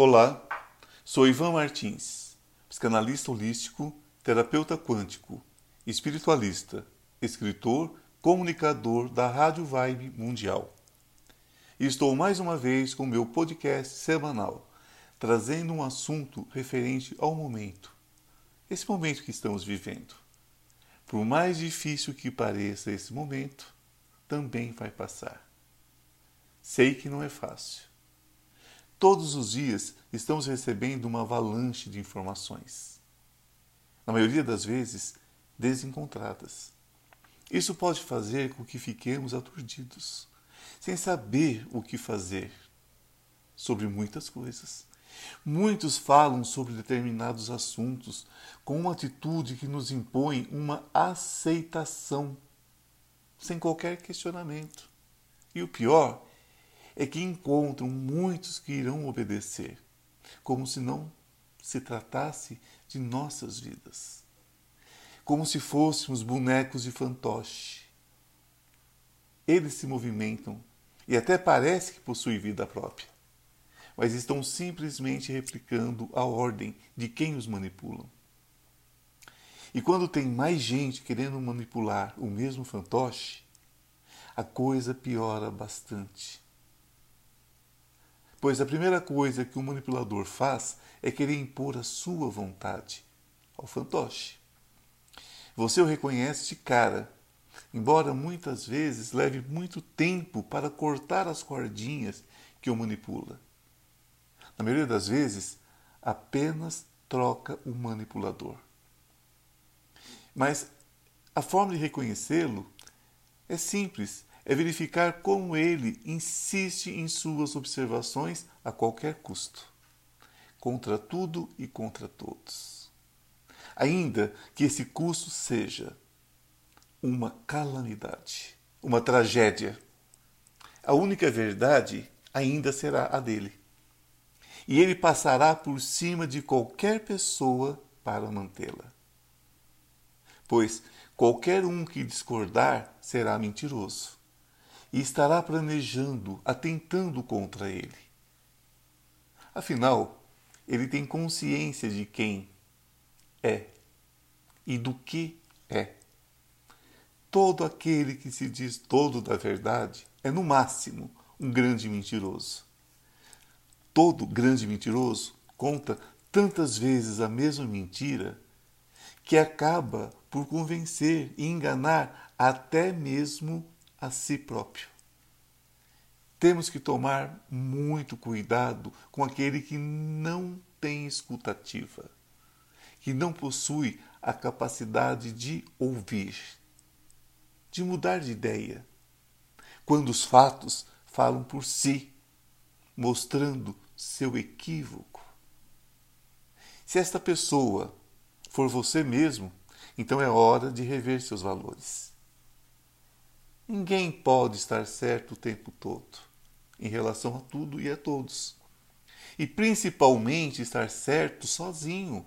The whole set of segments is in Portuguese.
Olá, sou Ivan Martins, psicanalista holístico, terapeuta quântico, espiritualista, escritor, comunicador da Rádio Vibe Mundial. E estou mais uma vez com meu podcast semanal, trazendo um assunto referente ao momento, esse momento que estamos vivendo. Por mais difícil que pareça esse momento, também vai passar. Sei que não é fácil Todos os dias estamos recebendo uma avalanche de informações. Na maioria das vezes, desencontradas. Isso pode fazer com que fiquemos aturdidos, sem saber o que fazer sobre muitas coisas. Muitos falam sobre determinados assuntos com uma atitude que nos impõe uma aceitação, sem qualquer questionamento. E o pior é que encontram muitos que irão obedecer, como se não se tratasse de nossas vidas, como se fôssemos bonecos de fantoche. Eles se movimentam e até parece que possuem vida própria, mas estão simplesmente replicando a ordem de quem os manipulam. E quando tem mais gente querendo manipular o mesmo fantoche, a coisa piora bastante. Pois a primeira coisa que o manipulador faz é querer impor a sua vontade ao fantoche. Você o reconhece de cara, embora muitas vezes leve muito tempo para cortar as cordinhas que o manipula. Na maioria das vezes, apenas troca o manipulador. Mas a forma de reconhecê-lo é simples é verificar como ele insiste em suas observações a qualquer custo, contra tudo e contra todos. Ainda que esse custo seja uma calamidade, uma tragédia, a única verdade ainda será a dele. E ele passará por cima de qualquer pessoa para mantê-la. Pois qualquer um que discordar será mentiroso e estará planejando, atentando contra ele. Afinal, ele tem consciência de quem é e do que é. Todo aquele que se diz todo da verdade é, no máximo, um grande mentiroso. Todo grande mentiroso conta tantas vezes a mesma mentira que acaba por convencer e enganar até mesmo a si próprio. Temos que tomar muito cuidado com aquele que não tem escutativa, que não possui a capacidade de ouvir, de mudar de ideia, quando os fatos falam por si, mostrando seu equívoco. Se esta pessoa for você mesmo, então é hora de rever seus valores. Ninguém pode estar certo o tempo todo, em relação a tudo e a todos. E principalmente estar certo sozinho,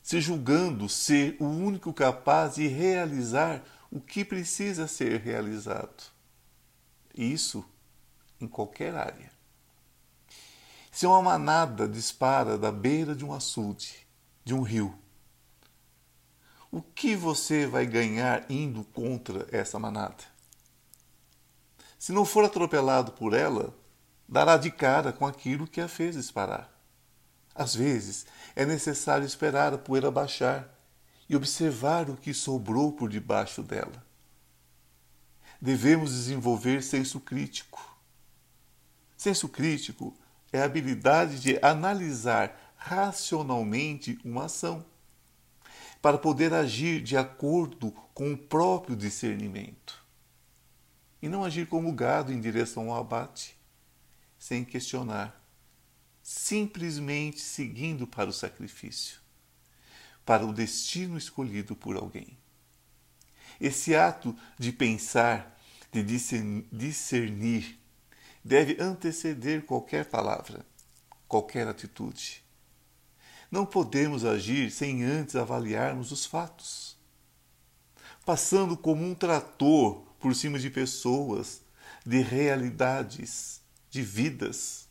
se julgando ser o único capaz de realizar o que precisa ser realizado. Isso em qualquer área. Se uma manada dispara da beira de um açude, de um rio, o que você vai ganhar indo contra essa manada? Se não for atropelado por ela, dará de cara com aquilo que a fez disparar. Às vezes, é necessário esperar a poeira baixar e observar o que sobrou por debaixo dela. Devemos desenvolver senso crítico. Senso crítico é a habilidade de analisar racionalmente uma ação para poder agir de acordo com o próprio discernimento e não agir como gado em direção ao abate, sem questionar, simplesmente seguindo para o sacrifício, para o destino escolhido por alguém. Esse ato de pensar, de discernir, deve anteceder qualquer palavra, qualquer atitude. Não podemos agir sem antes avaliarmos os fatos. Passando como um trator por cima de pessoas, de realidades, de vidas.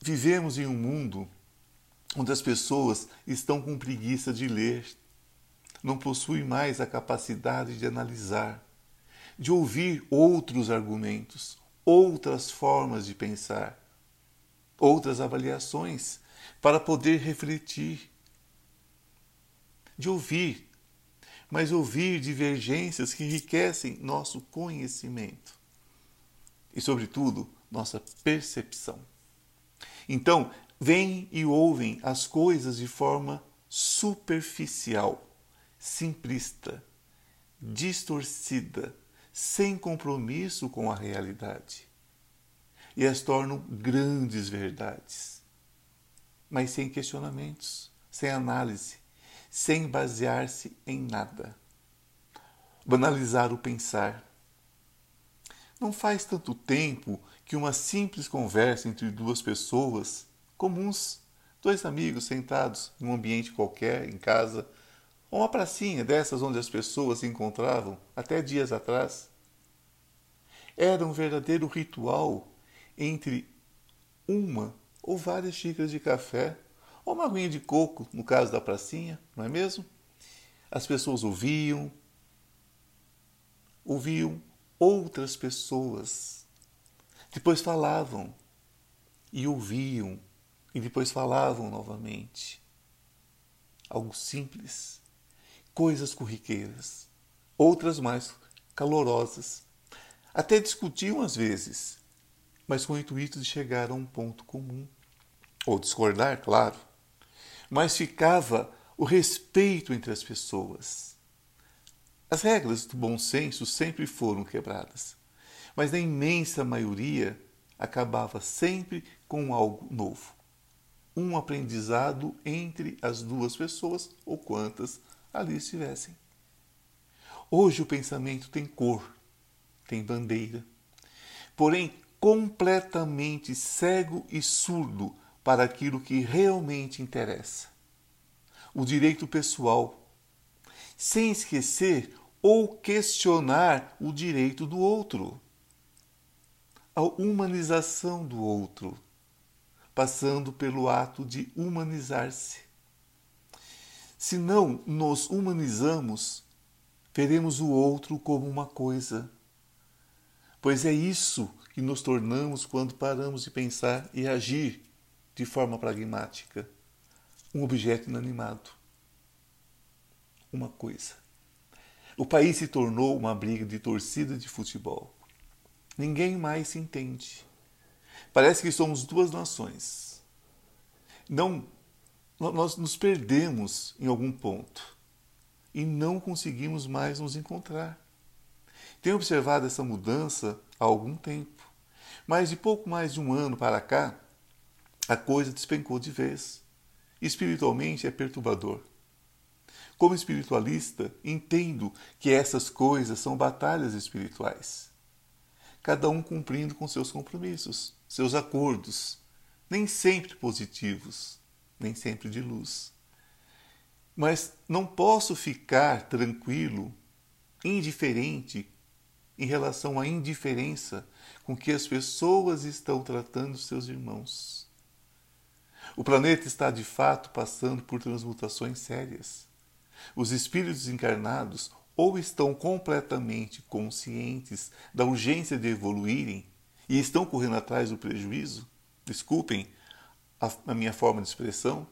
vivemos em um mundo onde as pessoas estão com preguiça de ler, não possuem mais a capacidade de analisar, de ouvir outros argumentos, outras formas de pensar, outras avaliações para poder refletir, de ouvir, mas ouvir divergências que enriquecem nosso conhecimento e, sobretudo, nossa percepção. Então, vêm e ouvem as coisas de forma superficial, simplista, distorcida, sem compromisso com a realidade. E as tornam grandes verdades, mas sem questionamentos, sem análise, sem basear-se em nada. Banalizar o pensar. Não faz tanto tempo que uma simples conversa entre duas pessoas comuns, dois amigos sentados em um ambiente qualquer, em casa, ou uma pracinha dessas onde as pessoas se encontravam até dias atrás, era um verdadeiro ritual entre uma ou várias xícaras de café ou uma aguinha de coco, no caso da pracinha, não é mesmo? As pessoas ouviam, ouviam outras pessoas, depois falavam e ouviam e depois falavam novamente. Algo simples, coisas corriqueiras, outras mais calorosas. Até discutiam às vezes, mas com o intuito de chegar a um ponto comum. Ou discordar, claro. Mas ficava o respeito entre as pessoas. As regras do bom senso sempre foram quebradas, mas na imensa maioria acabava sempre com algo novo um aprendizado entre as duas pessoas ou quantas ali estivessem. Hoje o pensamento tem cor, tem bandeira, porém completamente cego e surdo para aquilo que realmente interessa. O direito pessoal, sem esquecer ou questionar o direito do outro. A humanização do outro passando pelo ato de humanizar-se. Se não nos humanizamos, veremos o outro como uma coisa. Pois é isso que nos tornamos quando paramos de pensar e agir de forma pragmática. Um objeto inanimado. Uma coisa. O país se tornou uma briga de torcida de futebol. Ninguém mais se entende. Parece que somos duas nações. Não, nós nos perdemos em algum ponto e não conseguimos mais nos encontrar. Tenho observado essa mudança há algum tempo, mas de pouco mais de um ano para cá, a coisa despencou de vez. Espiritualmente é perturbador. Como espiritualista, entendo que essas coisas são batalhas espirituais, cada um cumprindo com seus compromissos seus acordos, nem sempre positivos, nem sempre de luz. Mas não posso ficar tranquilo, indiferente em relação à indiferença com que as pessoas estão tratando seus irmãos. O planeta está de fato passando por transmutações sérias. Os espíritos encarnados ou estão completamente conscientes da urgência de evoluírem e estão correndo atrás do prejuízo, desculpem a, a minha forma de expressão,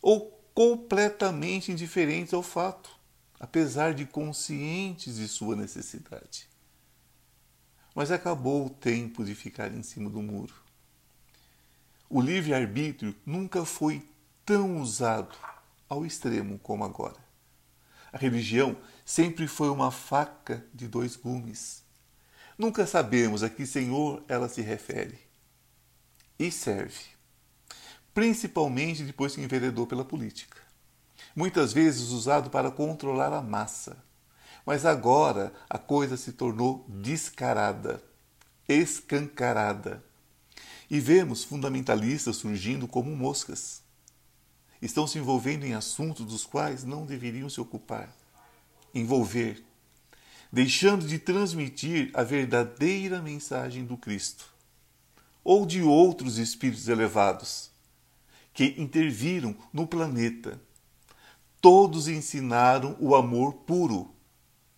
ou completamente indiferentes ao fato, apesar de conscientes de sua necessidade. Mas acabou o tempo de ficar em cima do muro. O livre-arbítrio nunca foi tão usado ao extremo como agora. A religião sempre foi uma faca de dois gumes Nunca sabemos a que Senhor ela se refere. E serve. Principalmente depois que enveredou pela política. Muitas vezes usado para controlar a massa. Mas agora a coisa se tornou descarada, escancarada. E vemos fundamentalistas surgindo como moscas. Estão se envolvendo em assuntos dos quais não deveriam se ocupar. Envolver deixando de transmitir a verdadeira mensagem do Cristo. ou de outros espíritos elevados que interviram no planeta. Todos ensinaram o amor puro.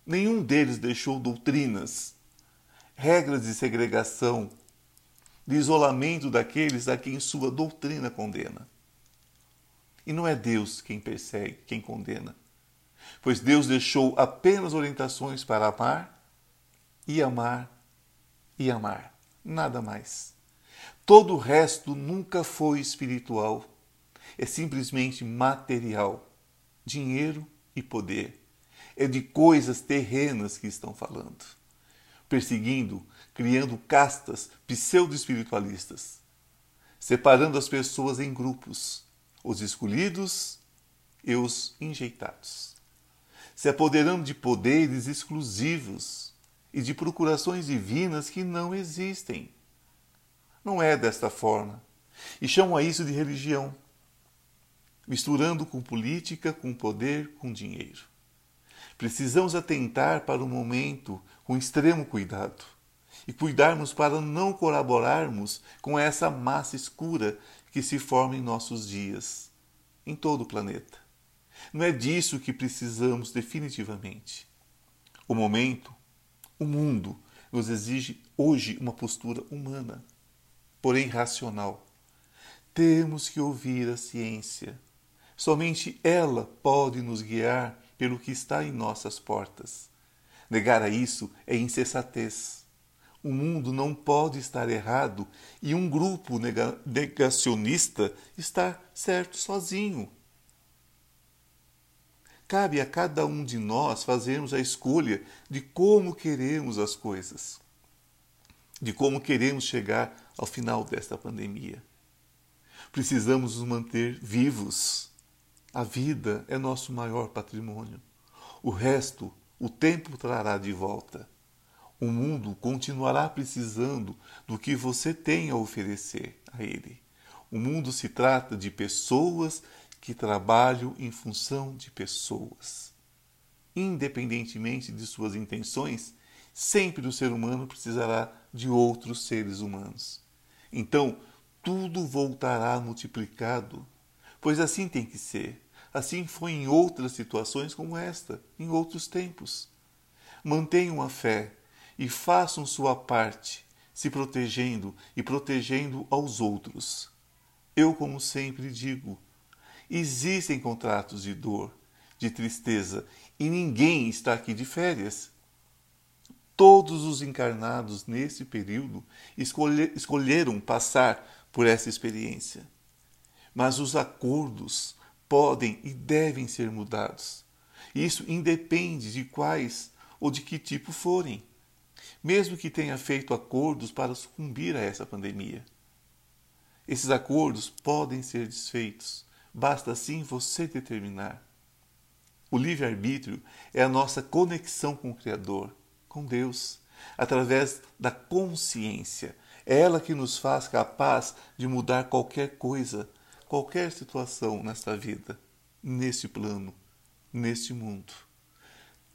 Nenhum deles deixou doutrinas, regras de segregação, de isolamento daqueles a quem sua doutrina condena. E não é Deus quem persegue, quem condena, pois Deus deixou apenas orientações para amar e amar e amar, nada mais. Todo o resto nunca foi espiritual, é simplesmente material, dinheiro e poder. É de coisas terrenas que estão falando, perseguindo, criando castas pseudo-espiritualistas, separando as pessoas em grupos, os escolhidos e os enjeitados, se apoderando de poderes exclusivos e de procurações divinas que não existem. Não é desta forma. E chamam a isso de religião, misturando com política, com poder, com dinheiro. Precisamos atentar para o momento com extremo cuidado e cuidarmos para não colaborarmos com essa massa escura que se forma em nossos dias, em todo o planeta. Não é disso que precisamos definitivamente. O momento, o mundo, nos exige hoje uma postura humana porém racional. Temos que ouvir a ciência. Somente ela pode nos guiar pelo que está em nossas portas. Negar a isso é insensatez. O mundo não pode estar errado e um grupo negacionista estar certo sozinho. Cabe a cada um de nós fazermos a escolha de como queremos as coisas de como queremos chegar ao final desta pandemia. Precisamos nos manter vivos. A vida é nosso maior patrimônio. O resto, o tempo trará de volta. O mundo continuará precisando do que você tem a oferecer a ele. O mundo se trata de pessoas que trabalham em função de pessoas. Independentemente de suas intenções, sempre o ser humano precisará de outros seres humanos. Então, tudo voltará multiplicado, pois assim tem que ser. Assim foi em outras situações como esta, em outros tempos. Mantenham a fé e façam sua parte, se protegendo e protegendo aos outros. Eu, como sempre digo, existem contratos de dor, de tristeza, e ninguém está aqui de férias. Todos os encarnados nesse período escolher, escolheram passar por essa experiência. Mas os acordos podem e devem ser mudados. Isso independe de quais ou de que tipo forem, mesmo que tenha feito acordos para sucumbir a essa pandemia. Esses acordos podem ser desfeitos, basta assim você determinar. O livre-arbítrio é a nossa conexão com o Criador com Deus, através da consciência. É ela que nos faz capaz de mudar qualquer coisa, qualquer situação nesta vida, nesse plano, neste mundo.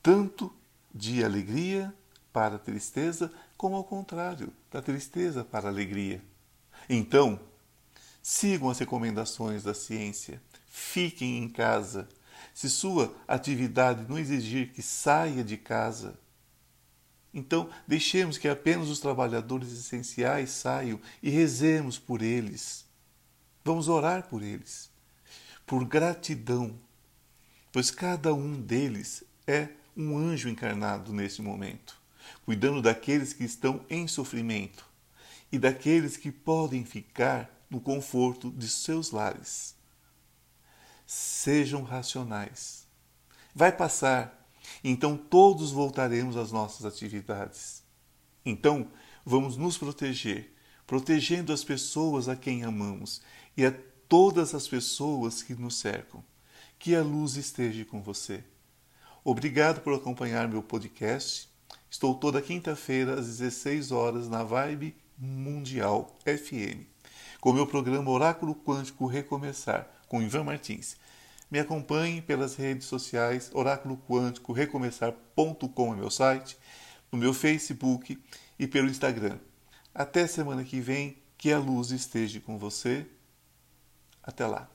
Tanto de alegria para tristeza, como ao contrário, da tristeza para alegria. Então, sigam as recomendações da ciência, fiquem em casa. Se sua atividade não exigir que saia de casa, então, deixemos que apenas os trabalhadores essenciais saiam e rezemos por eles. Vamos orar por eles, por gratidão, pois cada um deles é um anjo encarnado nesse momento, cuidando daqueles que estão em sofrimento e daqueles que podem ficar no conforto de seus lares. Sejam racionais. Vai passar então todos voltaremos às nossas atividades. Então, vamos nos proteger, protegendo as pessoas a quem amamos e a todas as pessoas que nos cercam. Que a luz esteja com você. Obrigado por acompanhar meu podcast. Estou toda quinta-feira às 16 horas na Vibe Mundial FM, com meu programa Oráculo Quântico Recomeçar, com Ivan Martins. Me acompanhe pelas redes sociais, Oráculo Quântico Recomeçar.com é meu site, no meu Facebook e pelo Instagram. Até semana que vem, Que a luz esteja com você. Até lá.